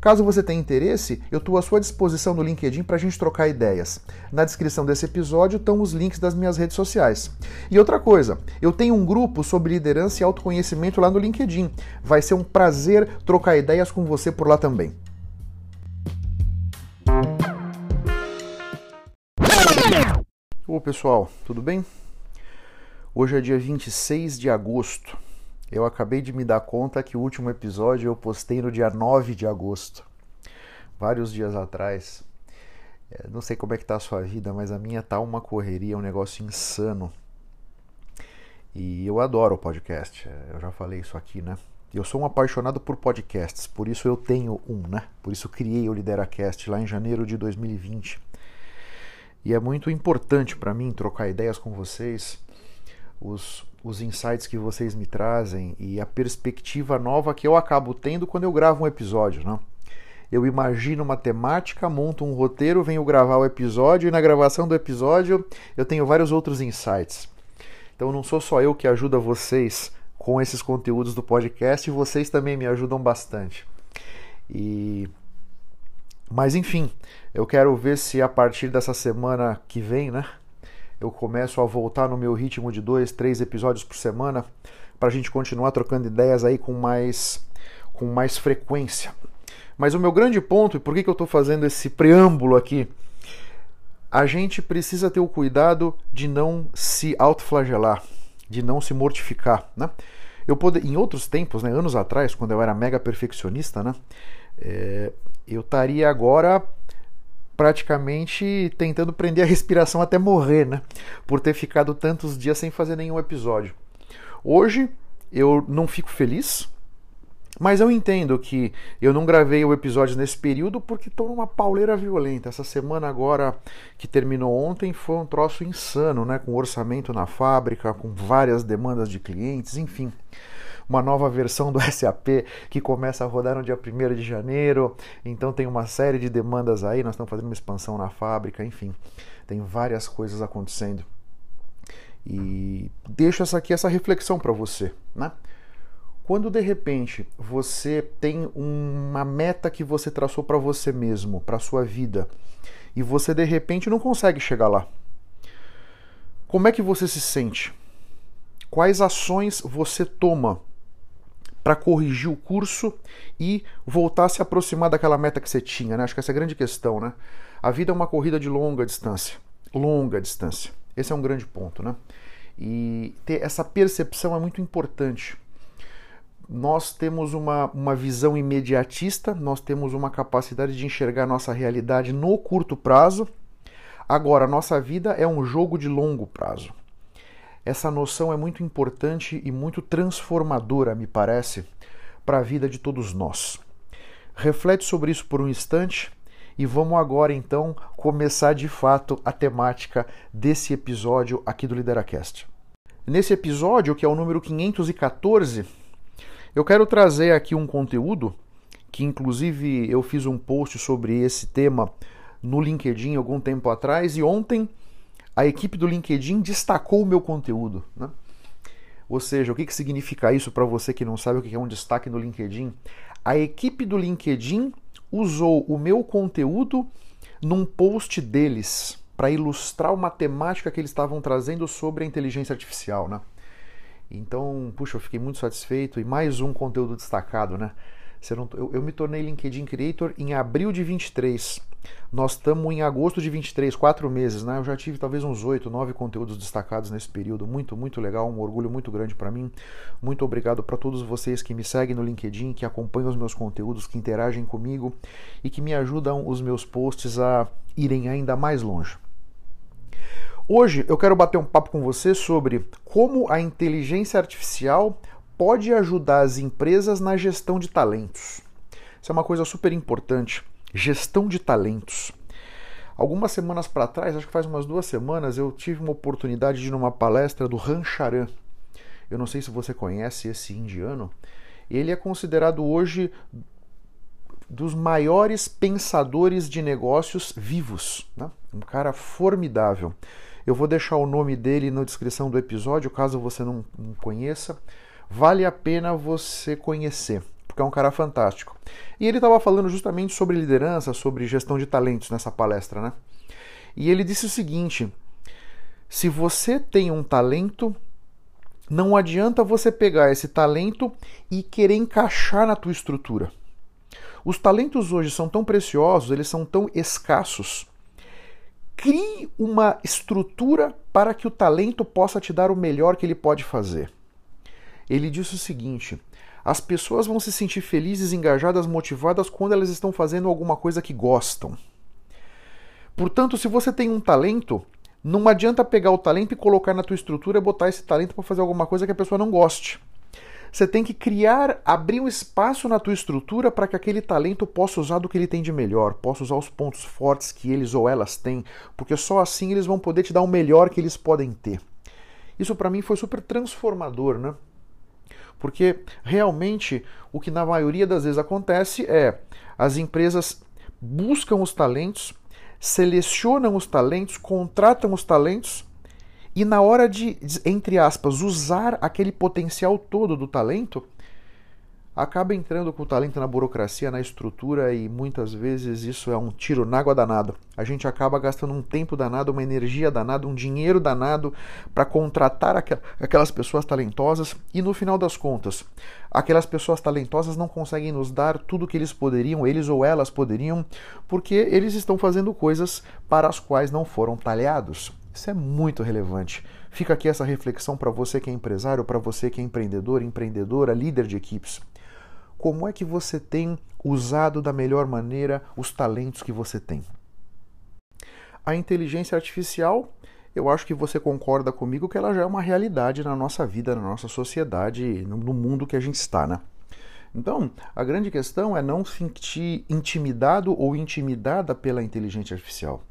Caso você tenha interesse, eu estou à sua disposição no LinkedIn para a gente trocar ideias. Na descrição desse episódio estão os links das minhas redes sociais. E outra coisa, eu tenho um grupo sobre liderança e autoconhecimento lá no LinkedIn. Vai ser um prazer trocar ideias com você por lá também. Ô pessoal, tudo bem? Hoje é dia 26 de agosto. Eu acabei de me dar conta que o último episódio eu postei no dia 9 de agosto, vários dias atrás. É, não sei como é que tá a sua vida, mas a minha tá uma correria, um negócio insano. E eu adoro podcast, é, eu já falei isso aqui, né? Eu sou um apaixonado por podcasts, por isso eu tenho um, né? Por isso criei o Lideracast lá em janeiro de 2020. E é muito importante para mim trocar ideias com vocês, os, os insights que vocês me trazem e a perspectiva nova que eu acabo tendo quando eu gravo um episódio, né? Eu imagino uma temática, monto um roteiro, venho gravar o episódio e na gravação do episódio eu tenho vários outros insights. Então não sou só eu que ajuda vocês com esses conteúdos do podcast, vocês também me ajudam bastante. E mas enfim, eu quero ver se a partir dessa semana que vem, né, eu começo a voltar no meu ritmo de dois, três episódios por semana para a gente continuar trocando ideias aí com mais, com mais frequência. Mas o meu grande ponto, e por que, que eu estou fazendo esse preâmbulo aqui? A gente precisa ter o cuidado de não se autoflagelar, de não se mortificar, né? Eu pode, em outros tempos, né, anos atrás, quando eu era mega perfeccionista, né, é, eu estaria agora praticamente tentando prender a respiração até morrer, né? Por ter ficado tantos dias sem fazer nenhum episódio. Hoje eu não fico feliz, mas eu entendo que eu não gravei o episódio nesse período porque estou numa pauleira violenta. Essa semana agora que terminou ontem foi um troço insano, né? Com orçamento na fábrica, com várias demandas de clientes, enfim uma nova versão do SAP que começa a rodar no dia 1 de janeiro. Então tem uma série de demandas aí, nós estamos fazendo uma expansão na fábrica, enfim, tem várias coisas acontecendo. E deixo essa aqui essa reflexão para você, né? Quando de repente você tem uma meta que você traçou para você mesmo, para sua vida, e você de repente não consegue chegar lá. Como é que você se sente? Quais ações você toma para corrigir o curso e voltar a se aproximar daquela meta que você tinha, né? Acho que essa é a grande questão, né? A vida é uma corrida de longa distância, longa distância. Esse é um grande ponto, né? E ter essa percepção é muito importante. Nós temos uma, uma visão imediatista, nós temos uma capacidade de enxergar nossa realidade no curto prazo. Agora, nossa vida é um jogo de longo prazo. Essa noção é muito importante e muito transformadora, me parece, para a vida de todos nós. Reflete sobre isso por um instante e vamos agora então começar de fato a temática desse episódio aqui do Lideracast. Nesse episódio, que é o número 514, eu quero trazer aqui um conteúdo que inclusive eu fiz um post sobre esse tema no LinkedIn algum tempo atrás e ontem a equipe do LinkedIn destacou o meu conteúdo. Né? Ou seja, o que, que significa isso para você que não sabe o que é um destaque no LinkedIn? A equipe do LinkedIn usou o meu conteúdo num post deles para ilustrar uma temática que eles estavam trazendo sobre a inteligência artificial, né? Então, puxa, eu fiquei muito satisfeito e mais um conteúdo destacado, né? Não, eu, eu, me tornei LinkedIn Creator em abril de 23 Nós estamos em agosto de 23, quatro meses, né? Eu já tive talvez uns oito, nove conteúdos destacados nesse período. Muito, muito legal, um orgulho muito grande para mim. Muito obrigado para todos vocês que me seguem no LinkedIn, que acompanham os meus conteúdos, que interagem comigo e que me ajudam os meus posts a irem ainda mais longe. Hoje eu quero bater um papo com você sobre como a inteligência artificial pode ajudar as empresas na gestão de talentos. Isso é uma coisa super importante gestão de talentos. Algumas semanas para trás, acho que faz umas duas semanas, eu tive uma oportunidade de ir numa palestra do Rancharan. Eu não sei se você conhece esse indiano. Ele é considerado hoje dos maiores pensadores de negócios vivos. Né? Um cara formidável. Eu vou deixar o nome dele na descrição do episódio, caso você não, não conheça. Vale a pena você conhecer porque é um cara fantástico. E ele estava falando justamente sobre liderança, sobre gestão de talentos nessa palestra, né? E ele disse o seguinte: se você tem um talento, não adianta você pegar esse talento e querer encaixar na tua estrutura. Os talentos hoje são tão preciosos, eles são tão escassos. Crie uma estrutura para que o talento possa te dar o melhor que ele pode fazer. Ele disse o seguinte: as pessoas vão se sentir felizes, engajadas, motivadas quando elas estão fazendo alguma coisa que gostam. Portanto, se você tem um talento, não adianta pegar o talento e colocar na tua estrutura e botar esse talento para fazer alguma coisa que a pessoa não goste. Você tem que criar, abrir um espaço na tua estrutura para que aquele talento possa usar do que ele tem de melhor, possa usar os pontos fortes que eles ou elas têm, porque só assim eles vão poder te dar o melhor que eles podem ter. Isso para mim foi super transformador, né? Porque realmente o que na maioria das vezes acontece é as empresas buscam os talentos, selecionam os talentos, contratam os talentos e na hora de, entre aspas, usar aquele potencial todo do talento, acaba entrando com o talento na burocracia, na estrutura e muitas vezes isso é um tiro na água danado. A gente acaba gastando um tempo danado, uma energia danada, um dinheiro danado para contratar aquelas pessoas talentosas e no final das contas, aquelas pessoas talentosas não conseguem nos dar tudo que eles poderiam, eles ou elas poderiam, porque eles estão fazendo coisas para as quais não foram talhados. Isso é muito relevante. Fica aqui essa reflexão para você que é empresário, para você que é empreendedor, empreendedora, líder de equipes como é que você tem usado da melhor maneira os talentos que você tem. A inteligência artificial, eu acho que você concorda comigo que ela já é uma realidade na nossa vida, na nossa sociedade, no mundo que a gente está, né? Então, a grande questão é não se sentir intimidado ou intimidada pela inteligência artificial,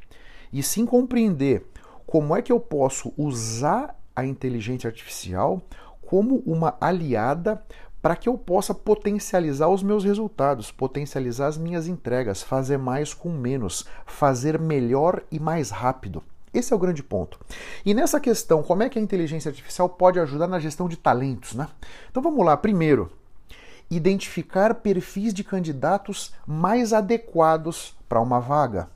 e sim compreender como é que eu posso usar a inteligência artificial como uma aliada para que eu possa potencializar os meus resultados, potencializar as minhas entregas, fazer mais com menos, fazer melhor e mais rápido. Esse é o grande ponto. E nessa questão, como é que a inteligência artificial pode ajudar na gestão de talentos, né? Então vamos lá, primeiro, identificar perfis de candidatos mais adequados para uma vaga.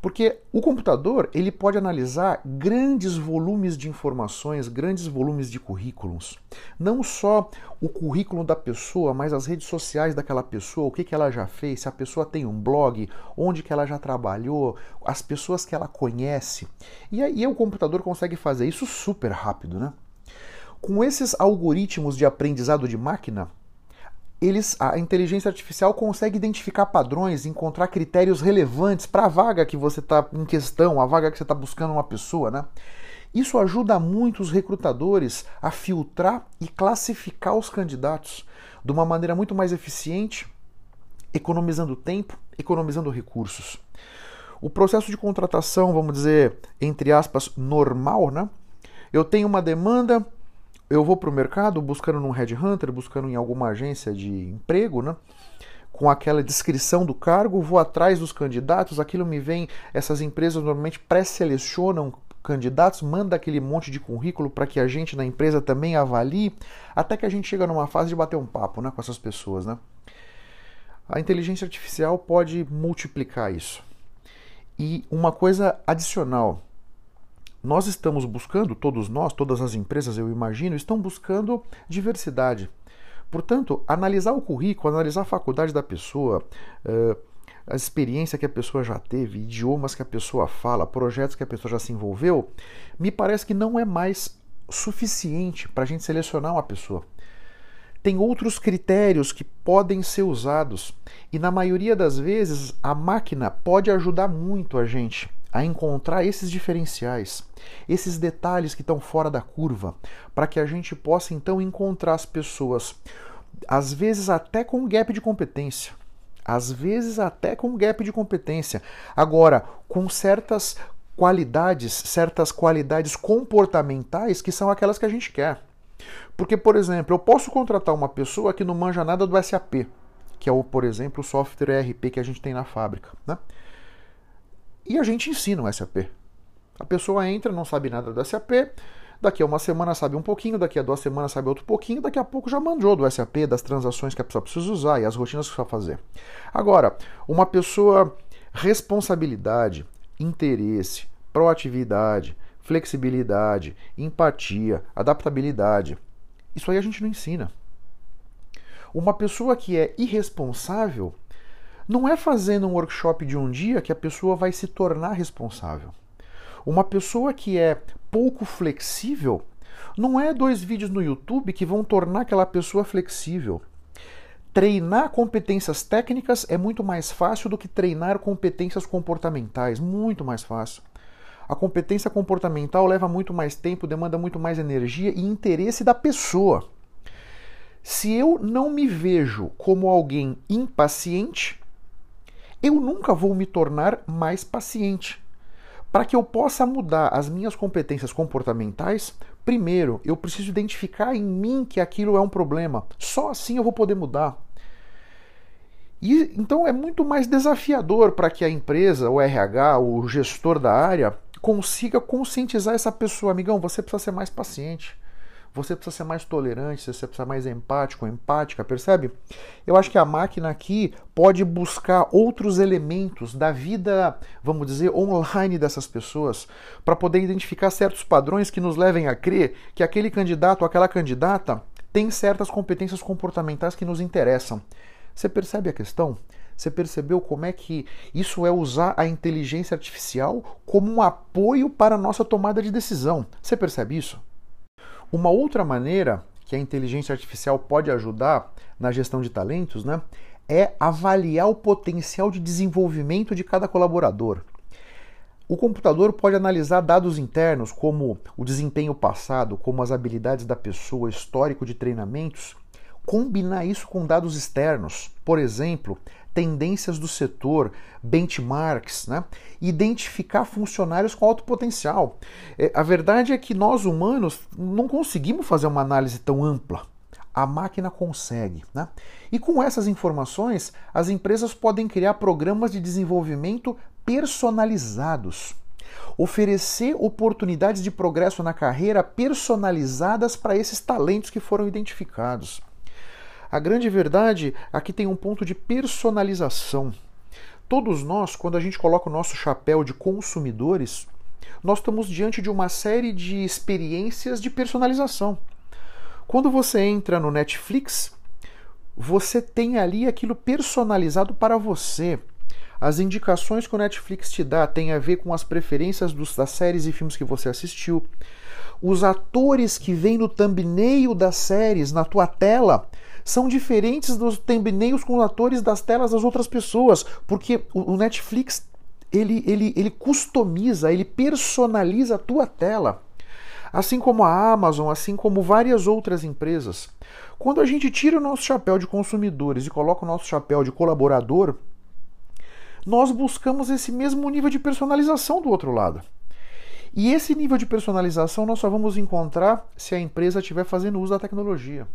Porque o computador ele pode analisar grandes volumes de informações, grandes volumes de currículos. Não só o currículo da pessoa, mas as redes sociais daquela pessoa, o que, que ela já fez, se a pessoa tem um blog, onde que ela já trabalhou, as pessoas que ela conhece. E aí o computador consegue fazer isso super rápido, né? Com esses algoritmos de aprendizado de máquina, eles, a inteligência artificial consegue identificar padrões, encontrar critérios relevantes para a vaga que você está em questão, a vaga que você está buscando uma pessoa, né? Isso ajuda muito os recrutadores a filtrar e classificar os candidatos de uma maneira muito mais eficiente, economizando tempo, economizando recursos. O processo de contratação, vamos dizer, entre aspas, normal, né? Eu tenho uma demanda, eu vou para o mercado buscando num headhunter, buscando em alguma agência de emprego, né? Com aquela descrição do cargo, vou atrás dos candidatos, aquilo me vem. Essas empresas normalmente pré-selecionam candidatos, manda aquele monte de currículo para que a gente na empresa também avalie, até que a gente chega numa fase de bater um papo né, com essas pessoas. Né? A inteligência artificial pode multiplicar isso. E uma coisa adicional, nós estamos buscando, todos nós, todas as empresas, eu imagino, estão buscando diversidade. Portanto, analisar o currículo, analisar a faculdade da pessoa, uh, a experiência que a pessoa já teve, idiomas que a pessoa fala, projetos que a pessoa já se envolveu, me parece que não é mais suficiente para a gente selecionar uma pessoa. Tem outros critérios que podem ser usados e, na maioria das vezes, a máquina pode ajudar muito a gente a encontrar esses diferenciais, esses detalhes que estão fora da curva, para que a gente possa então encontrar as pessoas, às vezes até com gap de competência, às vezes até com gap de competência, agora com certas qualidades, certas qualidades comportamentais que são aquelas que a gente quer. Porque, por exemplo, eu posso contratar uma pessoa que não manja nada do SAP, que é, o, por exemplo, o software ERP que a gente tem na fábrica, né? E a gente ensina o SAP. A pessoa entra, não sabe nada do SAP, daqui a uma semana sabe um pouquinho, daqui a duas semanas sabe outro pouquinho, daqui a pouco já manjou do SAP, das transações que a pessoa precisa usar e as rotinas que precisa fazer. Agora, uma pessoa responsabilidade, interesse, proatividade, flexibilidade, empatia, adaptabilidade. Isso aí a gente não ensina. Uma pessoa que é irresponsável não é fazendo um workshop de um dia que a pessoa vai se tornar responsável. Uma pessoa que é pouco flexível não é dois vídeos no YouTube que vão tornar aquela pessoa flexível. Treinar competências técnicas é muito mais fácil do que treinar competências comportamentais, muito mais fácil. A competência comportamental leva muito mais tempo, demanda muito mais energia e interesse da pessoa. Se eu não me vejo como alguém impaciente, eu nunca vou me tornar mais paciente. Para que eu possa mudar as minhas competências comportamentais, primeiro eu preciso identificar em mim que aquilo é um problema. Só assim eu vou poder mudar. E então é muito mais desafiador para que a empresa, o RH, o gestor da área consiga conscientizar essa pessoa, amigão, você precisa ser mais paciente. Você precisa ser mais tolerante, você precisa ser mais empático, empática, percebe? Eu acho que a máquina aqui pode buscar outros elementos da vida, vamos dizer, online dessas pessoas, para poder identificar certos padrões que nos levem a crer que aquele candidato ou aquela candidata tem certas competências comportamentais que nos interessam. Você percebe a questão? Você percebeu como é que isso é usar a inteligência artificial como um apoio para a nossa tomada de decisão? Você percebe isso? Uma outra maneira que a inteligência artificial pode ajudar na gestão de talentos né, é avaliar o potencial de desenvolvimento de cada colaborador. O computador pode analisar dados internos, como o desempenho passado, como as habilidades da pessoa, histórico de treinamentos, combinar isso com dados externos, por exemplo, tendências do setor, benchmarks, né? identificar funcionários com alto potencial. É, a verdade é que nós humanos não conseguimos fazer uma análise tão ampla. A máquina consegue. Né? E com essas informações, as empresas podem criar programas de desenvolvimento personalizados oferecer oportunidades de progresso na carreira personalizadas para esses talentos que foram identificados. A grande verdade aqui tem um ponto de personalização. Todos nós, quando a gente coloca o nosso chapéu de consumidores, nós estamos diante de uma série de experiências de personalização. Quando você entra no Netflix, você tem ali aquilo personalizado para você. As indicações que o Netflix te dá têm a ver com as preferências dos, das séries e filmes que você assistiu. Os atores que vêm no thumbnail das séries, na tua tela, são diferentes dos thumbnails com atores das telas das outras pessoas, porque o Netflix ele, ele, ele customiza, ele personaliza a tua tela. Assim como a Amazon, assim como várias outras empresas. Quando a gente tira o nosso chapéu de consumidores e coloca o nosso chapéu de colaborador, nós buscamos esse mesmo nível de personalização do outro lado. E esse nível de personalização nós só vamos encontrar se a empresa estiver fazendo uso da tecnologia.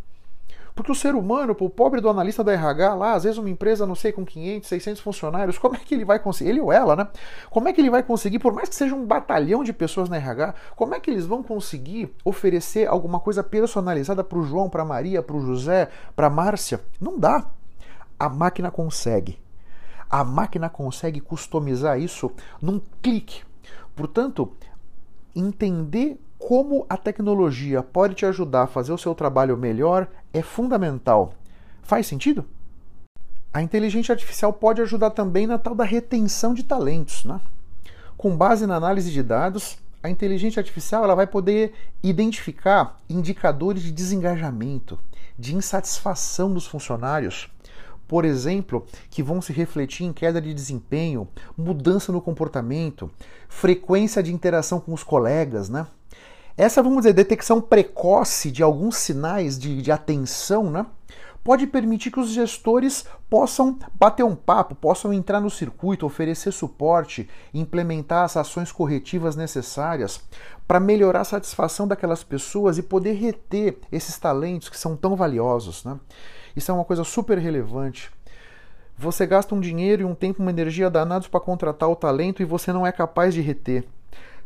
Porque o ser humano, o pobre do analista da RH lá, às vezes uma empresa, não sei, com 500, 600 funcionários, como é que ele vai conseguir, ele ou ela, né? Como é que ele vai conseguir, por mais que seja um batalhão de pessoas na RH, como é que eles vão conseguir oferecer alguma coisa personalizada para o João, para Maria, para o José, para Márcia? Não dá. A máquina consegue. A máquina consegue customizar isso num clique. Portanto, entender como a tecnologia pode te ajudar a fazer o seu trabalho melhor é fundamental. Faz sentido? a inteligência artificial pode ajudar também na tal da retenção de talentos. Né? Com base na análise de dados, a inteligência artificial ela vai poder identificar indicadores de desengajamento, de insatisfação dos funcionários, por exemplo, que vão se refletir em queda de desempenho, mudança no comportamento, frequência de interação com os colegas, né? Essa, vamos dizer, detecção precoce de alguns sinais de, de atenção, né? pode permitir que os gestores possam bater um papo, possam entrar no circuito, oferecer suporte, implementar as ações corretivas necessárias para melhorar a satisfação daquelas pessoas e poder reter esses talentos que são tão valiosos. Né? Isso é uma coisa super relevante. Você gasta um dinheiro e um tempo, uma energia danados para contratar o talento e você não é capaz de reter.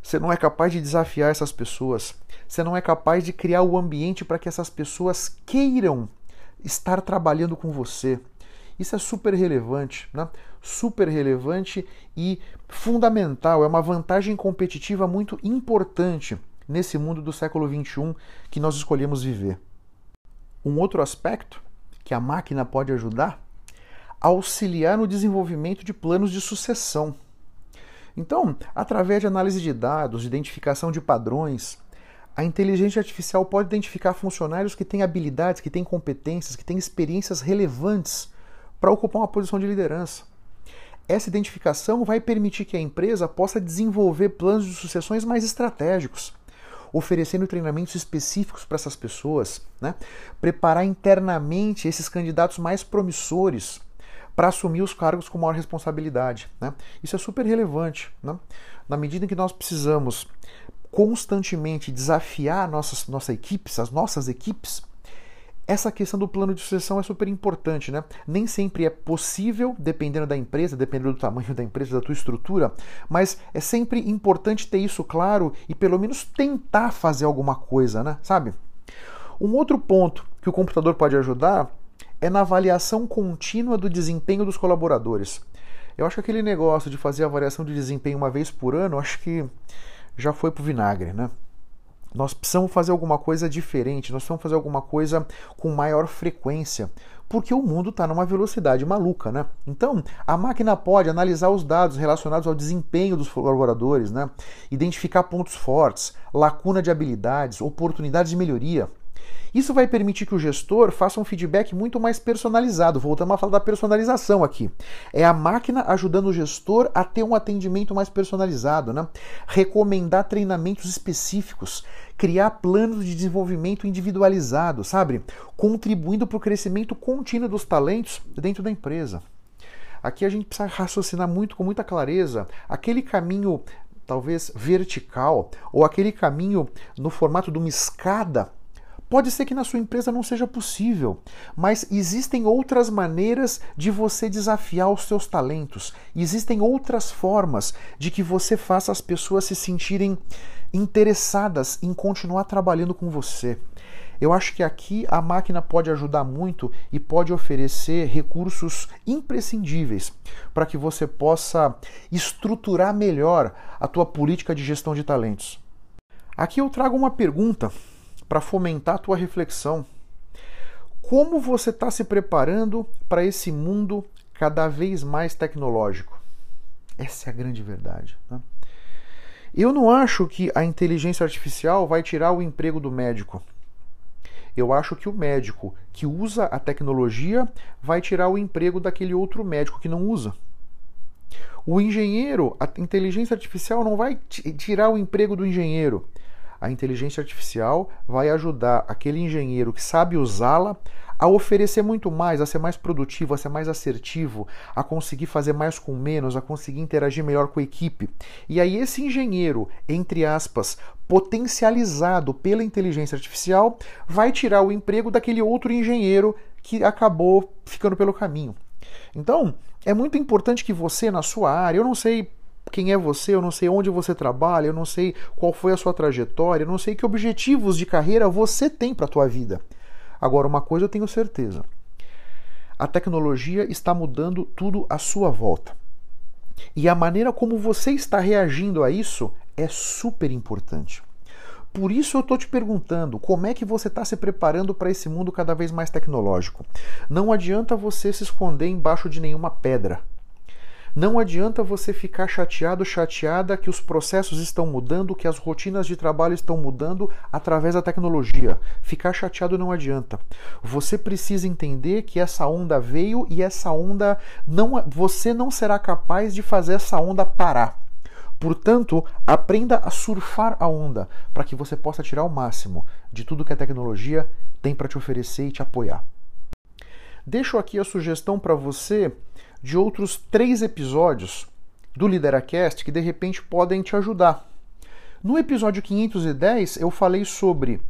Você não é capaz de desafiar essas pessoas. Você não é capaz de criar o ambiente para que essas pessoas queiram estar trabalhando com você. Isso é super relevante, né? super relevante e fundamental, é uma vantagem competitiva muito importante nesse mundo do século XXI que nós escolhemos viver. Um outro aspecto que a máquina pode ajudar, auxiliar no desenvolvimento de planos de sucessão. Então, através de análise de dados, identificação de padrões, a inteligência artificial pode identificar funcionários que têm habilidades, que têm competências, que têm experiências relevantes para ocupar uma posição de liderança. Essa identificação vai permitir que a empresa possa desenvolver planos de sucessões mais estratégicos, oferecendo treinamentos específicos para essas pessoas, né? preparar internamente esses candidatos mais promissores para assumir os cargos com maior responsabilidade. Né? Isso é super relevante. Né? Na medida em que nós precisamos constantemente desafiar nossas, nossas equipes, as nossas equipes, essa questão do plano de sucessão é super importante, né? Nem sempre é possível, dependendo da empresa, dependendo do tamanho da empresa, da tua estrutura, mas é sempre importante ter isso claro e pelo menos tentar fazer alguma coisa, né? Sabe? Um outro ponto que o computador pode ajudar é na avaliação contínua do desempenho dos colaboradores. Eu acho que aquele negócio de fazer avaliação de desempenho uma vez por ano, acho que já foi pro vinagre, né? Nós precisamos fazer alguma coisa diferente, nós precisamos fazer alguma coisa com maior frequência, porque o mundo está numa velocidade maluca, né? Então, a máquina pode analisar os dados relacionados ao desempenho dos colaboradores, né? Identificar pontos fortes, lacuna de habilidades, oportunidades de melhoria. Isso vai permitir que o gestor faça um feedback muito mais personalizado. Voltamos a falar da personalização aqui. É a máquina ajudando o gestor a ter um atendimento mais personalizado, né? recomendar treinamentos específicos, criar planos de desenvolvimento individualizado, sabe? Contribuindo para o crescimento contínuo dos talentos dentro da empresa. Aqui a gente precisa raciocinar muito com muita clareza aquele caminho talvez vertical ou aquele caminho no formato de uma escada Pode ser que na sua empresa não seja possível, mas existem outras maneiras de você desafiar os seus talentos. Existem outras formas de que você faça as pessoas se sentirem interessadas em continuar trabalhando com você. Eu acho que aqui a máquina pode ajudar muito e pode oferecer recursos imprescindíveis para que você possa estruturar melhor a tua política de gestão de talentos. Aqui eu trago uma pergunta para fomentar a tua reflexão. Como você está se preparando para esse mundo cada vez mais tecnológico? Essa é a grande verdade. Né? Eu não acho que a inteligência artificial vai tirar o emprego do médico. Eu acho que o médico que usa a tecnologia vai tirar o emprego daquele outro médico que não usa. O engenheiro, a inteligência artificial não vai tirar o emprego do engenheiro a inteligência artificial vai ajudar aquele engenheiro que sabe usá-la a oferecer muito mais, a ser mais produtivo, a ser mais assertivo, a conseguir fazer mais com menos, a conseguir interagir melhor com a equipe. E aí esse engenheiro, entre aspas, potencializado pela inteligência artificial, vai tirar o emprego daquele outro engenheiro que acabou ficando pelo caminho. Então, é muito importante que você, na sua área, eu não sei quem é você, eu não sei onde você trabalha, eu não sei qual foi a sua trajetória, eu não sei que objetivos de carreira você tem para a tua vida. Agora, uma coisa eu tenho certeza. A tecnologia está mudando tudo à sua volta. E a maneira como você está reagindo a isso é super importante. Por isso eu estou te perguntando, como é que você está se preparando para esse mundo cada vez mais tecnológico? Não adianta você se esconder embaixo de nenhuma pedra. Não adianta você ficar chateado, chateada que os processos estão mudando, que as rotinas de trabalho estão mudando através da tecnologia. Ficar chateado não adianta. Você precisa entender que essa onda veio e essa onda não você não será capaz de fazer essa onda parar. Portanto, aprenda a surfar a onda para que você possa tirar o máximo de tudo que a tecnologia tem para te oferecer e te apoiar. Deixo aqui a sugestão para você de outros três episódios do Lideracast que de repente podem te ajudar. No episódio 510, eu falei sobre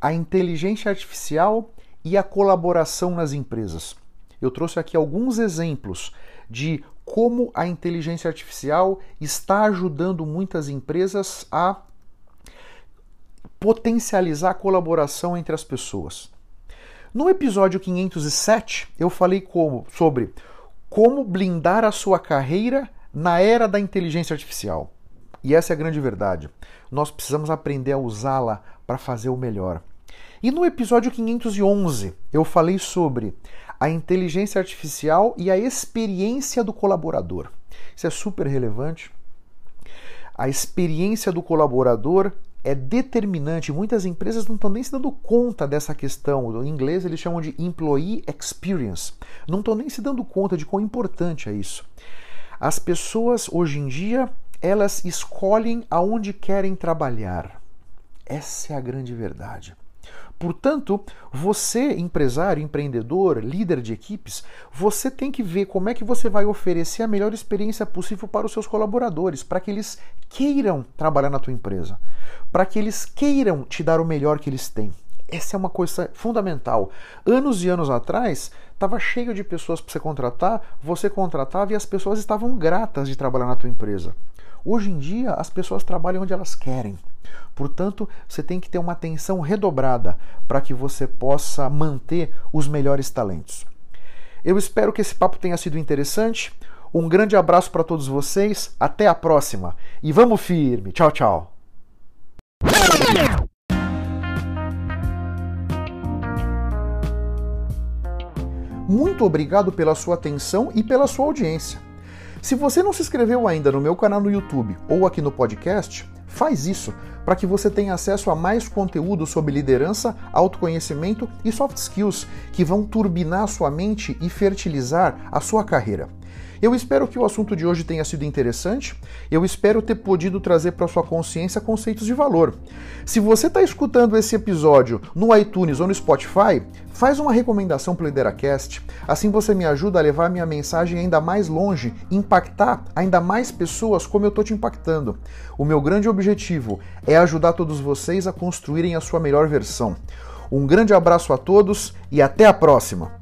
a inteligência artificial e a colaboração nas empresas. Eu trouxe aqui alguns exemplos de como a inteligência artificial está ajudando muitas empresas a potencializar a colaboração entre as pessoas. No episódio 507, eu falei como, sobre como blindar a sua carreira na era da inteligência artificial. E essa é a grande verdade. Nós precisamos aprender a usá-la para fazer o melhor. E no episódio 511, eu falei sobre a inteligência artificial e a experiência do colaborador. Isso é super relevante. A experiência do colaborador é determinante. Muitas empresas não estão nem se dando conta dessa questão. Em inglês eles chamam de employee experience. Não estão nem se dando conta de quão importante é isso. As pessoas hoje em dia elas escolhem aonde querem trabalhar. Essa é a grande verdade. Portanto, você, empresário, empreendedor, líder de equipes, você tem que ver como é que você vai oferecer a melhor experiência possível para os seus colaboradores, para que eles queiram trabalhar na tua empresa, para que eles queiram te dar o melhor que eles têm. Essa é uma coisa fundamental. Anos e anos atrás, estava cheio de pessoas para você contratar, você contratava e as pessoas estavam gratas de trabalhar na tua empresa. Hoje em dia, as pessoas trabalham onde elas querem. Portanto, você tem que ter uma atenção redobrada para que você possa manter os melhores talentos. Eu espero que esse papo tenha sido interessante. Um grande abraço para todos vocês. Até a próxima. E vamos firme. Tchau, tchau. Muito obrigado pela sua atenção e pela sua audiência. Se você não se inscreveu ainda no meu canal no YouTube ou aqui no podcast, faz isso para que você tenha acesso a mais conteúdo sobre liderança, autoconhecimento e soft skills que vão turbinar sua mente e fertilizar a sua carreira. Eu espero que o assunto de hoje tenha sido interessante. Eu espero ter podido trazer para sua consciência conceitos de valor. Se você está escutando esse episódio no iTunes ou no Spotify, faz uma recomendação para o Lideracast. Assim você me ajuda a levar minha mensagem ainda mais longe, impactar ainda mais pessoas como eu estou te impactando. O meu grande objetivo é ajudar todos vocês a construírem a sua melhor versão. Um grande abraço a todos e até a próxima!